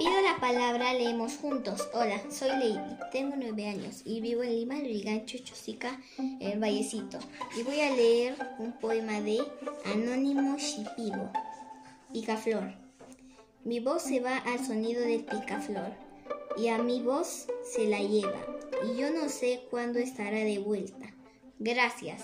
Pido la palabra leemos juntos. Hola, soy Lady, tengo nueve años y vivo en Lima, Lurigancho, Chosica, el Vallecito. Y voy a leer un poema de Anónimo Shipibo, Picaflor. Mi voz se va al sonido del picaflor y a mi voz se la lleva y yo no sé cuándo estará de vuelta. Gracias.